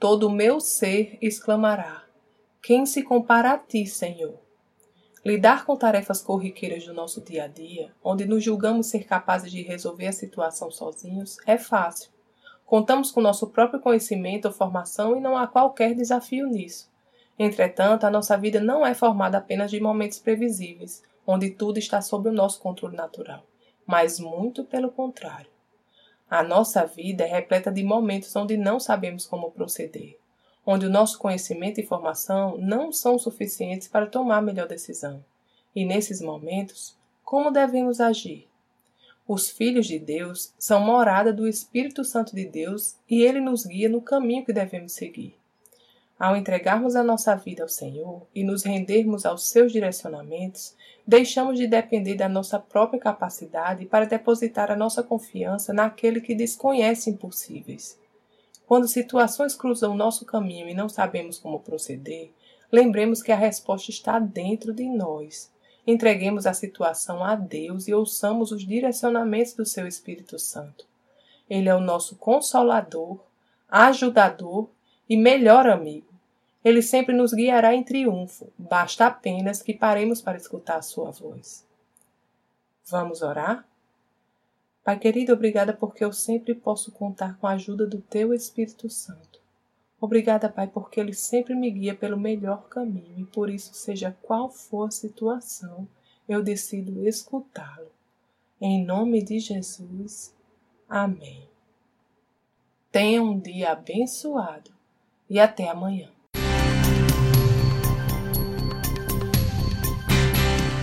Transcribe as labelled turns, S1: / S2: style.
S1: Todo o meu ser exclamará: Quem se compara a ti, Senhor? Lidar com tarefas corriqueiras do nosso dia a dia, onde nos julgamos ser capazes de resolver a situação sozinhos, é fácil. Contamos com nosso próprio conhecimento ou formação e não há qualquer desafio nisso. Entretanto, a nossa vida não é formada apenas de momentos previsíveis, onde tudo está sob o nosso controle natural, mas muito pelo contrário. A nossa vida é repleta de momentos onde não sabemos como proceder, onde o nosso conhecimento e formação não são suficientes para tomar a melhor decisão. E nesses momentos, como devemos agir? Os filhos de Deus são morada do Espírito Santo de Deus e ele nos guia no caminho que devemos seguir. Ao entregarmos a nossa vida ao Senhor e nos rendermos aos seus direcionamentos, deixamos de depender da nossa própria capacidade para depositar a nossa confiança naquele que desconhece impossíveis. Quando situações cruzam nosso caminho e não sabemos como proceder, lembremos que a resposta está dentro de nós. Entreguemos a situação a Deus e ouçamos os direcionamentos do seu Espírito Santo. Ele é o nosso consolador, ajudador e melhor amigo. Ele sempre nos guiará em triunfo, basta apenas que paremos para escutar a sua voz. Vamos orar? Pai querido, obrigada porque eu sempre posso contar com a ajuda do Teu Espírito Santo. Obrigada, Pai, porque Ele sempre me guia pelo melhor caminho e por isso, seja qual for a situação, eu decido escutá-lo. Em nome de Jesus. Amém. Tenha um dia abençoado e até amanhã.